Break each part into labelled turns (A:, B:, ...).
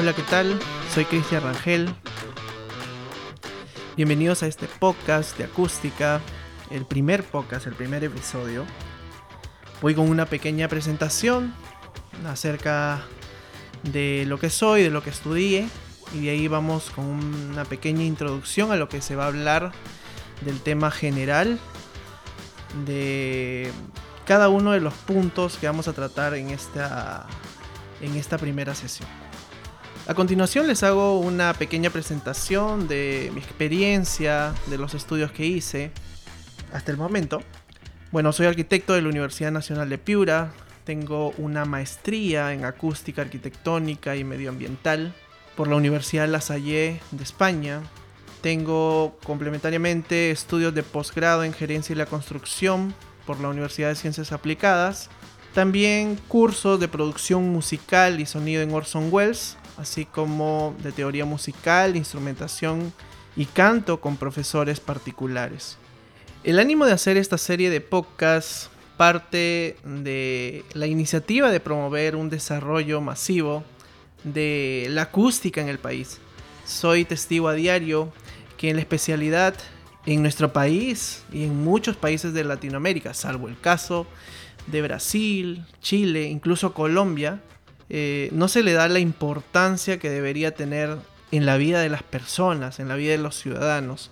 A: Hola, ¿qué tal? Soy Cristian Rangel. Bienvenidos a este podcast de acústica, el primer podcast, el primer episodio. Voy con una pequeña presentación acerca de lo que soy, de lo que estudié, y de ahí vamos con una pequeña introducción a lo que se va a hablar del tema general de cada uno de los puntos que vamos a tratar en esta, en esta primera sesión. A continuación les hago una pequeña presentación de mi experiencia, de los estudios que hice hasta el momento. Bueno, soy arquitecto de la Universidad Nacional de Piura, tengo una maestría en acústica arquitectónica y medioambiental por la Universidad La Salle de España. Tengo complementariamente estudios de posgrado en gerencia y la construcción por la Universidad de Ciencias Aplicadas. También cursos de producción musical y sonido en Orson Welles, así como de teoría musical, instrumentación y canto con profesores particulares. El ánimo de hacer esta serie de podcasts parte de la iniciativa de promover un desarrollo masivo de la acústica en el país. Soy testigo a diario que en la especialidad en nuestro país y en muchos países de Latinoamérica, salvo el caso de Brasil, Chile, incluso Colombia, eh, no se le da la importancia que debería tener en la vida de las personas, en la vida de los ciudadanos,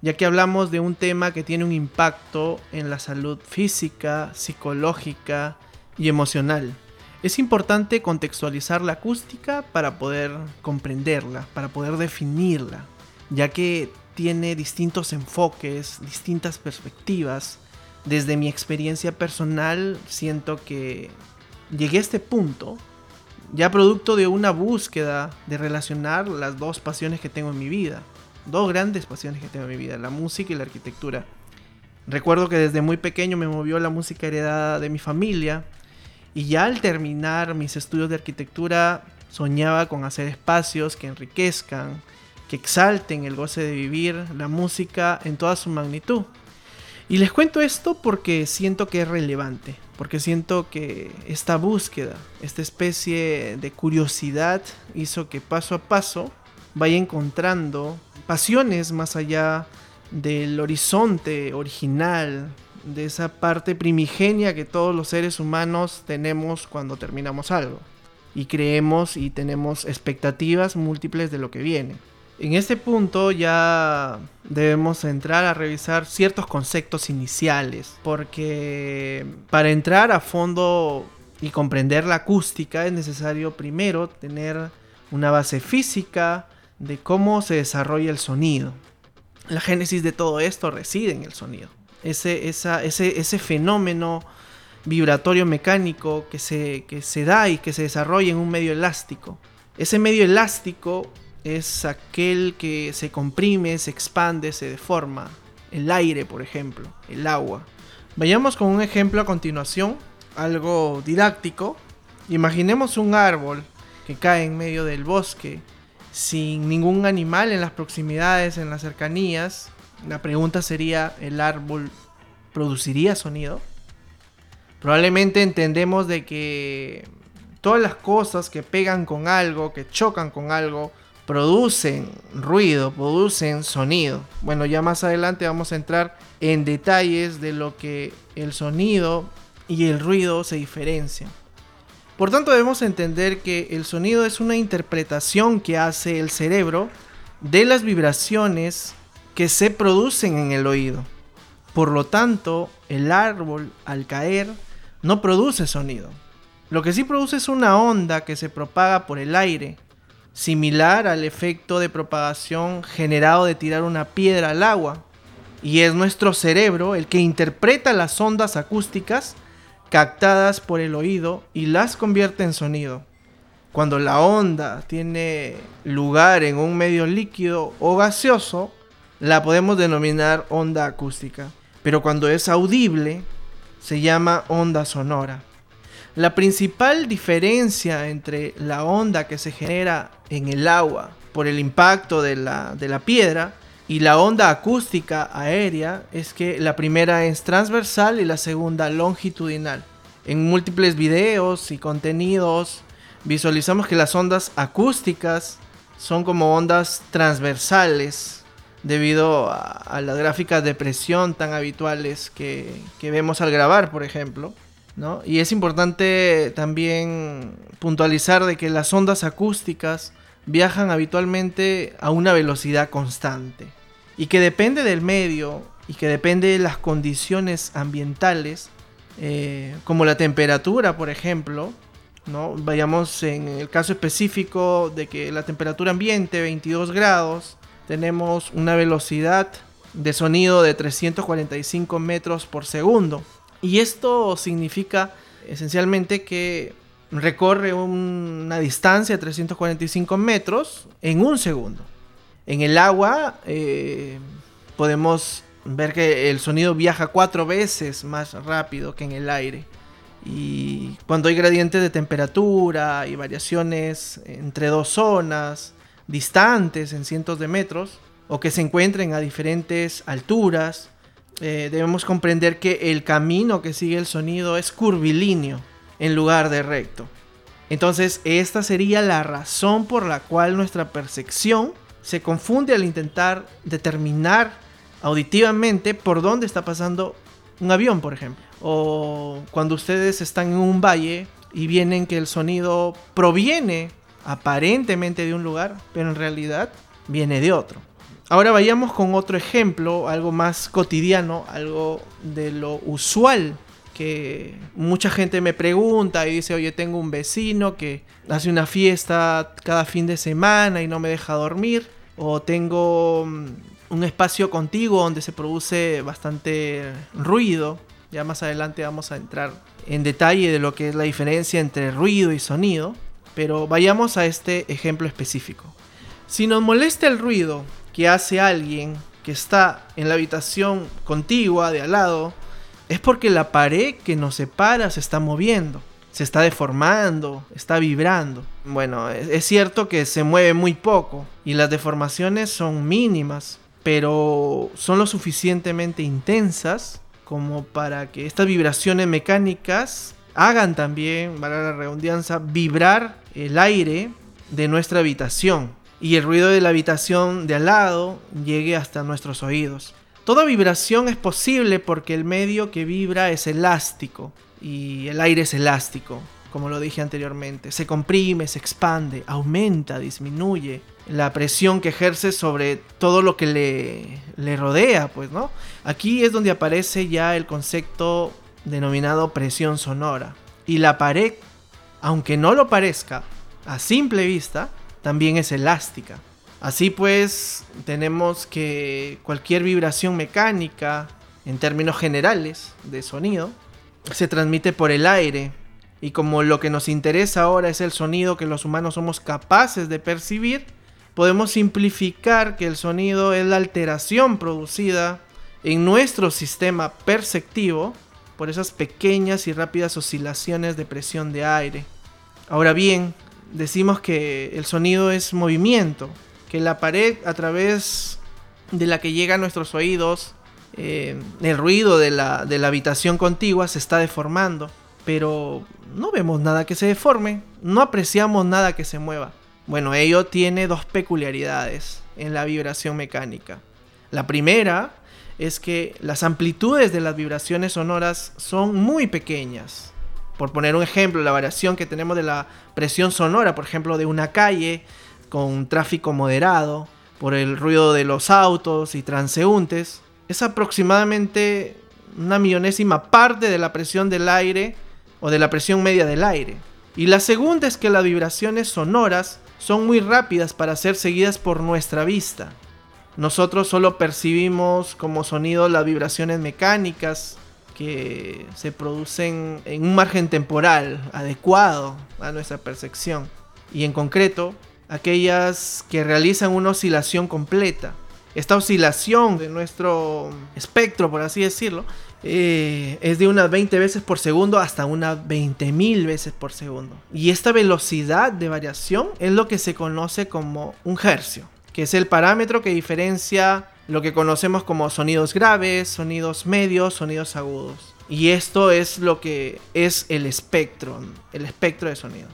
A: ya que hablamos de un tema que tiene un impacto en la salud física, psicológica y emocional. Es importante contextualizar la acústica para poder comprenderla, para poder definirla, ya que tiene distintos enfoques, distintas perspectivas. Desde mi experiencia personal siento que llegué a este punto, ya producto de una búsqueda de relacionar las dos pasiones que tengo en mi vida, dos grandes pasiones que tengo en mi vida, la música y la arquitectura. Recuerdo que desde muy pequeño me movió la música heredada de mi familia, y ya al terminar mis estudios de arquitectura, soñaba con hacer espacios que enriquezcan, que exalten el goce de vivir la música en toda su magnitud. Y les cuento esto porque siento que es relevante, porque siento que esta búsqueda, esta especie de curiosidad hizo que paso a paso vaya encontrando pasiones más allá del horizonte original de esa parte primigenia que todos los seres humanos tenemos cuando terminamos algo. Y creemos y tenemos expectativas múltiples de lo que viene. En este punto ya debemos entrar a revisar ciertos conceptos iniciales, porque para entrar a fondo y comprender la acústica es necesario primero tener una base física de cómo se desarrolla el sonido. La génesis de todo esto reside en el sonido ese, ese, fenómeno vibratorio mecánico que se, que se da y que se desarrolla en un medio elástico. Ese medio elástico es aquel que se comprime, se expande, se deforma. El aire, por ejemplo, el agua. Vayamos con un ejemplo a continuación, algo didáctico. Imaginemos un árbol que cae en medio del bosque, sin ningún animal en las proximidades, en las cercanías, la pregunta sería, ¿el árbol produciría sonido? Probablemente entendemos de que todas las cosas que pegan con algo, que chocan con algo, producen ruido, producen sonido. Bueno, ya más adelante vamos a entrar en detalles de lo que el sonido y el ruido se diferencian. Por tanto, debemos entender que el sonido es una interpretación que hace el cerebro de las vibraciones que se producen en el oído. Por lo tanto, el árbol al caer no produce sonido. Lo que sí produce es una onda que se propaga por el aire, similar al efecto de propagación generado de tirar una piedra al agua. Y es nuestro cerebro el que interpreta las ondas acústicas captadas por el oído y las convierte en sonido. Cuando la onda tiene lugar en un medio líquido o gaseoso, la podemos denominar onda acústica, pero cuando es audible se llama onda sonora. La principal diferencia entre la onda que se genera en el agua por el impacto de la, de la piedra y la onda acústica aérea es que la primera es transversal y la segunda longitudinal. En múltiples videos y contenidos visualizamos que las ondas acústicas son como ondas transversales debido a, las gráficas de presión tan habituales que, que vemos al grabar, por ejemplo. ¿No? Y es importante también puntualizar de que las ondas acústicas viajan habitualmente a una velocidad constante y que depende del medio y que depende de las condiciones ambientales, eh, como la temperatura, por ejemplo, ¿no? Vayamos en el caso específico de que la temperatura ambiente, 22 grados, tenemos una velocidad de sonido de 345 metros por segundo. Y esto significa esencialmente que recorre una distancia de 345 metros en un segundo. En el agua eh, podemos ver que el sonido viaja cuatro veces más rápido que en el aire. Y cuando hay gradientes de temperatura y variaciones entre dos zonas distantes en cientos de metros o que se encuentren a diferentes alturas, eh, debemos comprender que el camino que sigue el sonido es curvilíneo en lugar de recto. Entonces, esta sería la razón por la cual nuestra percepción se confunde al intentar determinar auditivamente por dónde está pasando un avión, por ejemplo. O cuando ustedes están en un valle y vienen que el sonido proviene aparentemente de un lugar, pero en realidad viene de otro. Ahora vayamos con otro ejemplo, algo más cotidiano, algo de lo usual que mucha gente me pregunta y dice, oye, tengo un vecino que hace una fiesta cada fin de semana y no me deja dormir, o tengo mm, un espacio contigo donde se produce bastante ruido, ya más adelante vamos a entrar en detalle de lo que es la diferencia entre ruido y sonido, pero vayamos a este ejemplo específico. Si nos molesta el ruido que hace alguien que está en la habitación contigua de al lado, es porque la pared que nos separa se está moviendo, se está deformando, está vibrando. Bueno, es cierto que se mueve muy poco y las deformaciones son mínimas, pero son lo suficientemente intensas como para que estas vibraciones mecánicas hagan también, para la redundancia, vibrar el aire de nuestra habitación y el ruido de la habitación de al lado llegue hasta nuestros oídos. Toda vibración es posible porque el medio que vibra es elástico y el aire es elástico, como lo dije anteriormente. Se comprime, se expande, aumenta, disminuye la presión que ejerce sobre todo lo que le, le rodea, pues, ¿no? Aquí es donde aparece ya el concepto denominado presión sonora. Y la pared, aunque no lo parezca a simple vista, también es elástica. Así pues, tenemos que cualquier vibración mecánica, en términos generales de sonido, se transmite por el aire. Y como lo que nos interesa ahora es el sonido que los humanos somos capaces de percibir, podemos simplificar que el sonido es la alteración producida en nuestro sistema perceptivo por esas pequeñas y rápidas oscilaciones de presión de aire. Ahora bien, decimos que el sonido es movimiento, que la pared a través de la que llega a nuestros oídos, eh, el ruido de la, de la habitación contigua se está deformando, pero no vemos nada que se deforme, no apreciamos nada que se mueva. Bueno, ello tiene dos peculiaridades en la vibración mecánica. La primera es que las amplitudes de las vibraciones sonoras son muy pequeñas. Por poner un ejemplo, la variación que tenemos de la presión sonora, por ejemplo, de una calle con tráfico moderado, por el ruido de los autos y transeúntes, es aproximadamente una millonésima parte de la presión del aire o de la presión media del aire. Y la segunda es que las vibraciones sonoras son muy rápidas para ser seguidas por nuestra vista. Nosotros solo percibimos como sonido las vibraciones mecánicas que se producen en un margen temporal adecuado a nuestra percepción y en concreto aquellas que realizan una oscilación completa. Esta oscilación de nuestro espectro, por así decirlo, eh, es de unas 20 veces por segundo hasta unas 20.000 veces por segundo. Y esta velocidad de variación es lo que se conoce como un hercio, que es el parámetro que diferencia lo que conocemos como sonidos graves, sonidos medios, sonidos agudos. Y esto es lo que es el espectro, el espectro de sonido.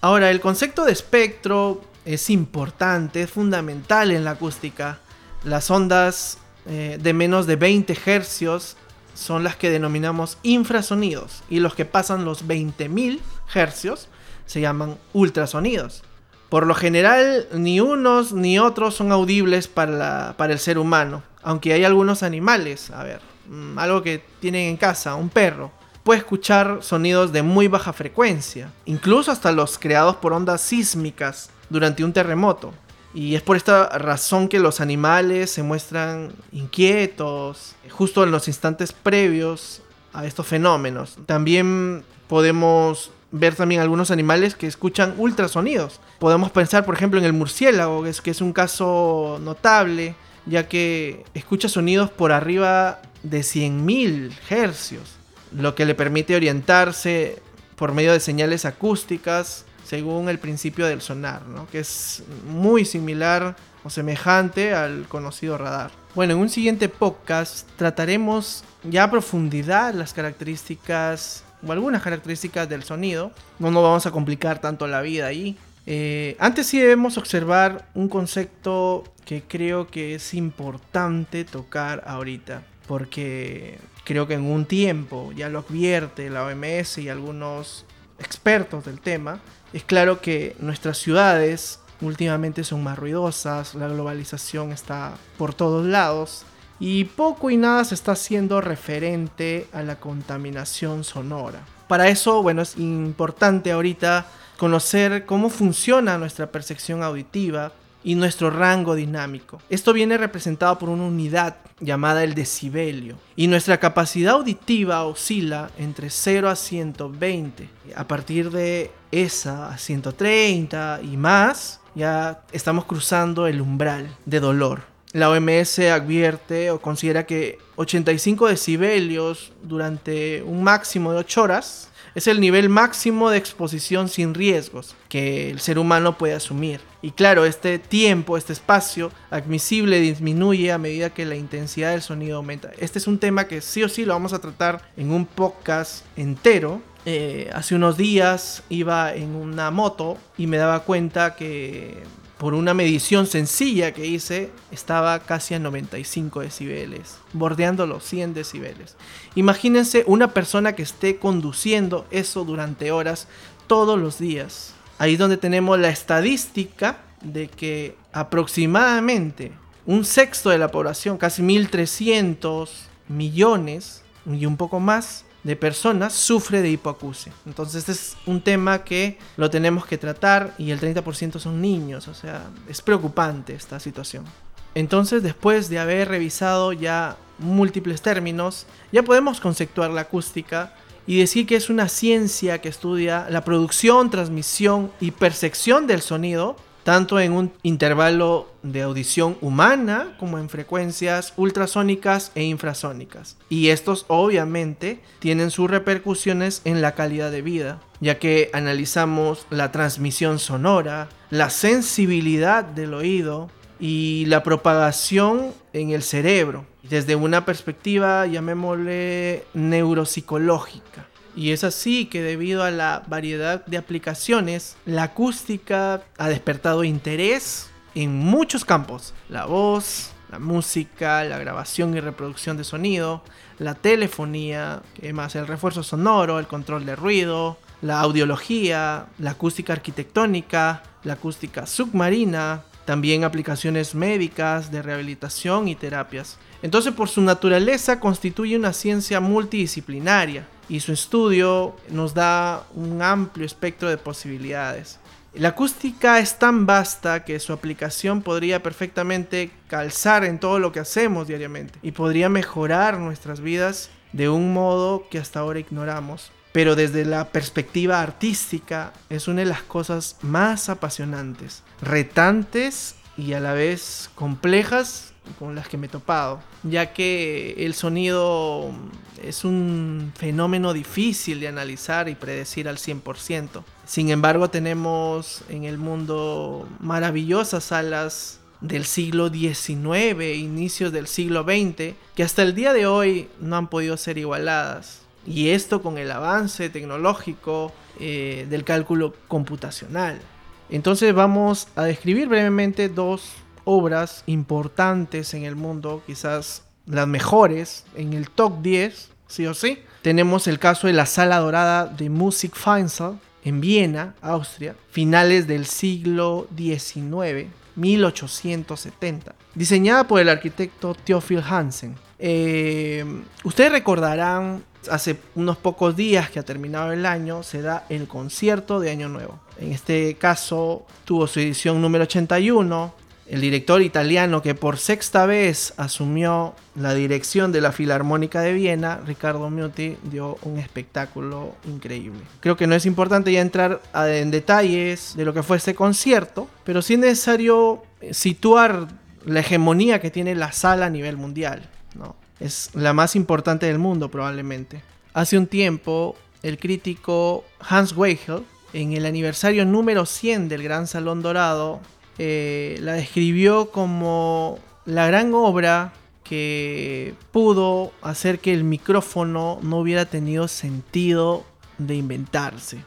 A: Ahora, el concepto de espectro es importante, es fundamental en la acústica. Las ondas eh, de menos de 20 hercios son las que denominamos infrasonidos y los que pasan los 20.000 hercios se llaman ultrasonidos. Por lo general, ni unos ni otros son audibles para, el ser humano, aunque hay algunos animales, a ver, mm, algo que tienen en casa, un perro, puede escuchar sonidos de muy baja frecuencia, incluso hasta los creados por ondas sísmicas durante un terremoto. Y es por esta razón que los animales se muestran inquietos justo en los instantes previos a estos fenómenos. También podemos ver también algunos animales que escuchan ultrasonidos. Podemos pensar, por ejemplo, en el murciélago, que es, que es un caso notable, ya que escucha sonidos por arriba de 100.000 hercios, lo que le permite orientarse por medio de señales acústicas según el principio del sonar, que es muy similar o semejante al conocido radar. Bueno, en un siguiente podcast trataremos ya a profundidad las características o algunas características del sonido. No nos vamos a complicar tanto la vida ahí. Eh, antes sí debemos observar un concepto que creo que es importante tocar ahorita, porque creo que en un tiempo ya lo advierte la OMS y algunos expertos del tema, es claro que nuestras ciudades últimamente son más ruidosas, la globalización está por todos lados y poco y nada se está haciendo referente a la contaminación sonora. Para eso, bueno, es importante ahorita conocer cómo funciona nuestra percepción auditiva y nuestro rango dinámico. Esto viene representado por una unidad llamada el decibelio y nuestra capacidad auditiva oscila entre 0 a 120. A partir de esa a 130 y más, ya estamos cruzando el umbral de dolor. La OMS advierte o considera que 85 decibelios durante un máximo de 8 horas es el nivel máximo de exposición sin riesgos que el ser humano puede asumir. Y claro, este tiempo, este espacio admisible disminuye a medida que la intensidad del sonido aumenta. Este es un tema que sí o sí lo vamos a tratar en un podcast entero. Eh, hace unos días iba en una moto y me daba cuenta que por una medición sencilla que hice, estaba casi a 95 decibeles, bordeando los 100 decibeles. Imagínense una persona que esté conduciendo eso durante horas todos los días. Ahí donde tenemos la estadística de que aproximadamente un sexto de la población, casi 1.300 millones y un poco más, de personas sufre de hipoacusia. Entonces este es un tema que lo tenemos que tratar y el 30% son niños, o sea, es preocupante esta situación. Entonces después de haber revisado ya múltiples términos, ya podemos conceptuar la acústica y decir que es una ciencia que estudia la producción, transmisión y percepción del sonido tanto en un intervalo de audición humana como en frecuencias ultrasónicas e infrasónicas. Y estos obviamente tienen sus repercusiones en la calidad de vida, ya que analizamos la transmisión sonora, la sensibilidad del oído y la propagación en el cerebro, desde una perspectiva, llamémosle, neuropsicológica. Y es así que debido a la variedad de aplicaciones, la acústica ha despertado interés en muchos campos. La voz, la música, la grabación y reproducción de sonido, la telefonía, más el refuerzo sonoro, el control de ruido, la audiología, la acústica arquitectónica, la acústica submarina, también aplicaciones médicas, de rehabilitación y terapias. Entonces por su naturaleza constituye una ciencia multidisciplinaria y su estudio nos da un amplio espectro de posibilidades. La acústica es tan vasta que su aplicación podría perfectamente calzar en todo lo que hacemos diariamente y podría mejorar nuestras vidas de un modo que hasta ahora ignoramos. Pero desde la perspectiva artística es una de las cosas más apasionantes, retantes y a la vez complejas con las que me he topado, ya que el sonido es un fenómeno difícil de analizar y predecir al 100%. Sin embargo, tenemos en el mundo maravillosas salas del siglo XIX, inicios del siglo XX, que hasta el día de hoy no han podido ser igualadas. Y esto con el avance tecnológico eh, del cálculo computacional. Entonces vamos a describir brevemente dos obras importantes en el mundo, quizás las mejores, en el top 10, sí o sí. Tenemos el caso de la Sala Dorada de Musikfeinsaal en Viena, Austria, finales del siglo XIX, 1870, diseñada por el arquitecto Theophil Hansen. Eh, ustedes recordarán, hace unos pocos días que ha terminado el año, se da el concierto de Año Nuevo. En este caso tuvo su edición número 81, el director italiano que por sexta vez asumió la dirección de la Filarmónica de Viena, Ricardo Muti, dio un espectáculo increíble. Creo que no es importante ya entrar en detalles de lo que fue este concierto, pero sí es necesario situar la hegemonía que tiene la sala a nivel mundial. ¿no? Es la más importante del mundo probablemente. Hace un tiempo, el crítico Hans Weigel, en el aniversario número 100 del Gran Salón Dorado, eh, la describió como la gran obra que pudo hacer que el micrófono no hubiera tenido sentido de inventarse.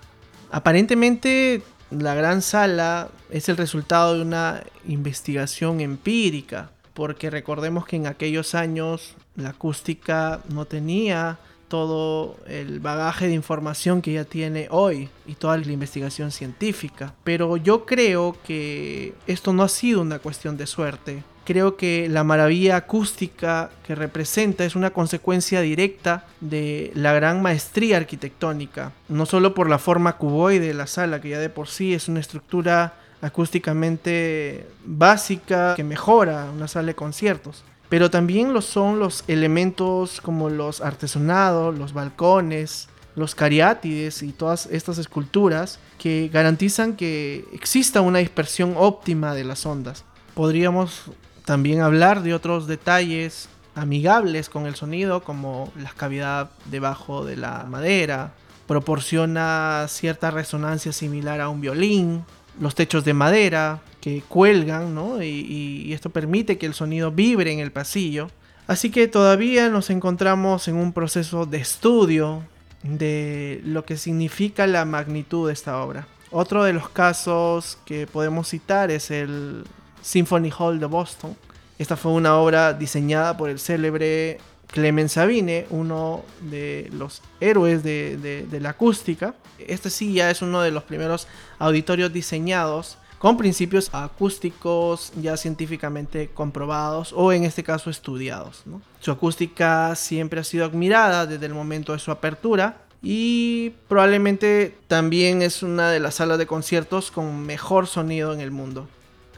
A: Aparentemente la gran sala es el resultado de una investigación empírica, porque recordemos que en aquellos años la acústica no tenía todo el bagaje de información que ya tiene hoy y toda la investigación científica. Pero yo creo que esto no ha sido una cuestión de suerte. Creo que la maravilla acústica que representa es una consecuencia directa de la gran maestría arquitectónica, no solo por la forma cuboide de la sala, que ya de por sí es una estructura acústicamente básica que mejora una sala de conciertos, pero también lo son los elementos como los artesonados, los balcones, los cariátides y todas estas esculturas que garantizan que exista una dispersión óptima de las ondas. Podríamos también hablar de otros detalles amigables con el sonido como la cavidad debajo de la madera, proporciona cierta resonancia similar a un violín, los techos de madera, que cuelgan, ¿no? Y, esto permite que el sonido vibre en el pasillo. Así que todavía nos encontramos en un proceso de estudio de lo que significa la magnitud de esta obra. Otro de los casos que podemos citar es el Symphony Hall de Boston. Esta fue una obra diseñada por el célebre Clemens Sabine, uno de los héroes de, de, la acústica. Este sí ya es uno de los primeros auditorios diseñados con principios acústicos ya científicamente comprobados o en este caso estudiados. Su acústica siempre ha sido admirada desde el momento de su apertura y probablemente también es una de las salas de conciertos con mejor sonido en el mundo.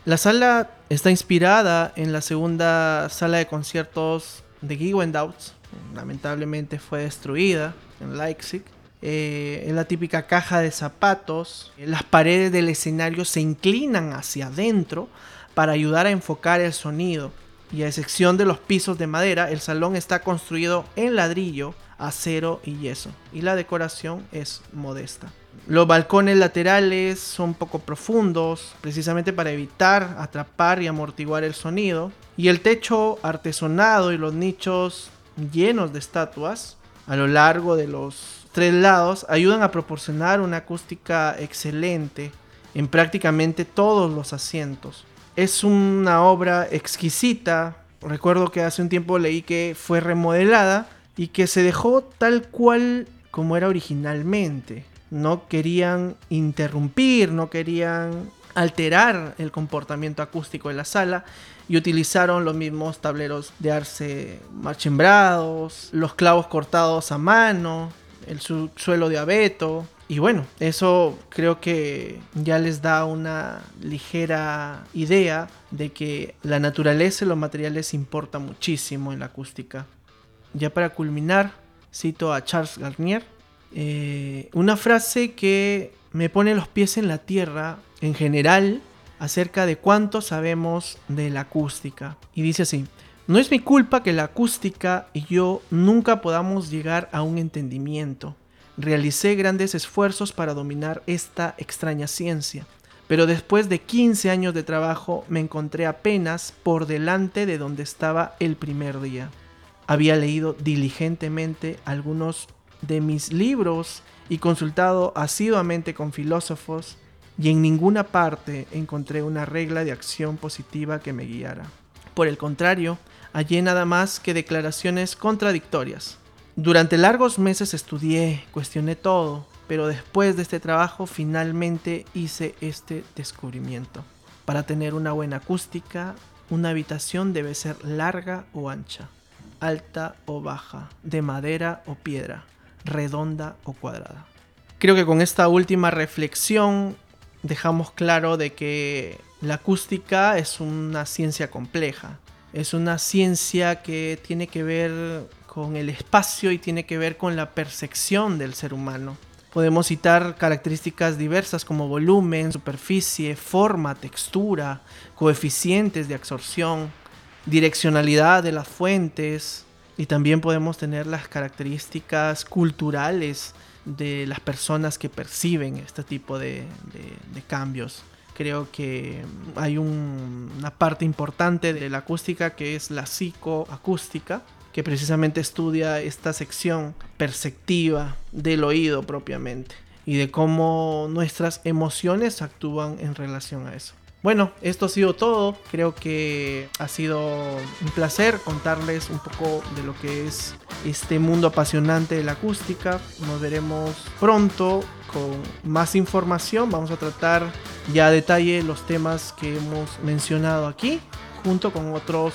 A: La sala está inspirada en la segunda sala de conciertos de Gewendauts, lamentablemente fue destruida en Leipzig eh, en la típica caja de zapatos. Las paredes del escenario se inclinan hacia adentro para ayudar a enfocar el sonido. Y a excepción de los pisos de madera, el salón está construido en ladrillo, acero y yeso. Y la decoración es modesta. Los balcones laterales son poco profundos, precisamente para evitar atrapar y amortiguar el sonido. Y el techo artesonado y los nichos llenos de estatuas a lo largo de los tres lados ayudan a proporcionar una acústica excelente en prácticamente todos los asientos. Es una obra exquisita. Recuerdo que hace un tiempo leí que fue remodelada y que se dejó tal cual como era originalmente. No querían interrumpir, no querían alterar el comportamiento acústico de la sala y utilizaron los mismos tableros de arce marchembrados, los clavos cortados a mano, el suelo de abeto. Y bueno, eso creo que ya les da una ligera idea de que la naturaleza y los materiales importa muchísimo en la acústica. Ya para culminar, cito a Charles Garnier, eh, una frase que me pone los pies en la tierra en general acerca de cuánto sabemos de la acústica. Y dice así, no es mi culpa que la acústica y yo nunca podamos llegar a un entendimiento. Realicé grandes esfuerzos para dominar esta extraña ciencia, pero después de 15 años de trabajo me encontré apenas por delante de donde estaba el primer día. Había leído diligentemente algunos de mis libros y consultado asiduamente con filósofos y en ninguna parte encontré una regla de acción positiva que me guiara. Por el contrario, hallé nada más que declaraciones contradictorias. Durante largos meses estudié, cuestioné todo, pero después de este trabajo finalmente hice este descubrimiento. Para tener una buena acústica, una habitación debe ser larga o ancha, alta o baja, de madera o piedra, redonda o cuadrada. Creo que con esta última reflexión dejamos claro de que la acústica es una ciencia compleja. Es una ciencia que tiene que ver con el espacio y tiene que ver con la percepción del ser humano. Podemos citar características diversas como volumen, superficie, forma, textura, coeficientes de absorción, direccionalidad de las fuentes y también podemos tener las características culturales de las personas que perciben este tipo de, cambios. Creo que hay una parte importante de la acústica que es la psicoacústica, que precisamente estudia esta sección perceptiva del oído propiamente y de cómo nuestras emociones actúan en relación a eso. Bueno, esto ha sido todo. Creo que ha sido un placer contarles un poco de lo que es este mundo apasionante de la acústica. Nos veremos pronto con más información. Vamos a tratar ya detalle los temas que hemos mencionado aquí, junto con otros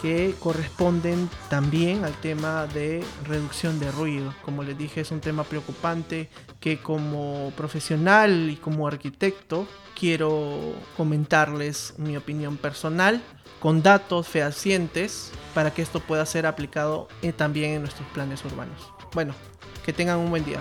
A: que corresponden también al tema de reducción de ruido. Como les dije, es un tema preocupante que como profesional y como arquitecto quiero comentarles mi opinión personal con datos fehacientes para que esto pueda ser aplicado eh, también en nuestros planes urbanos. Bueno, que tengan un buen día.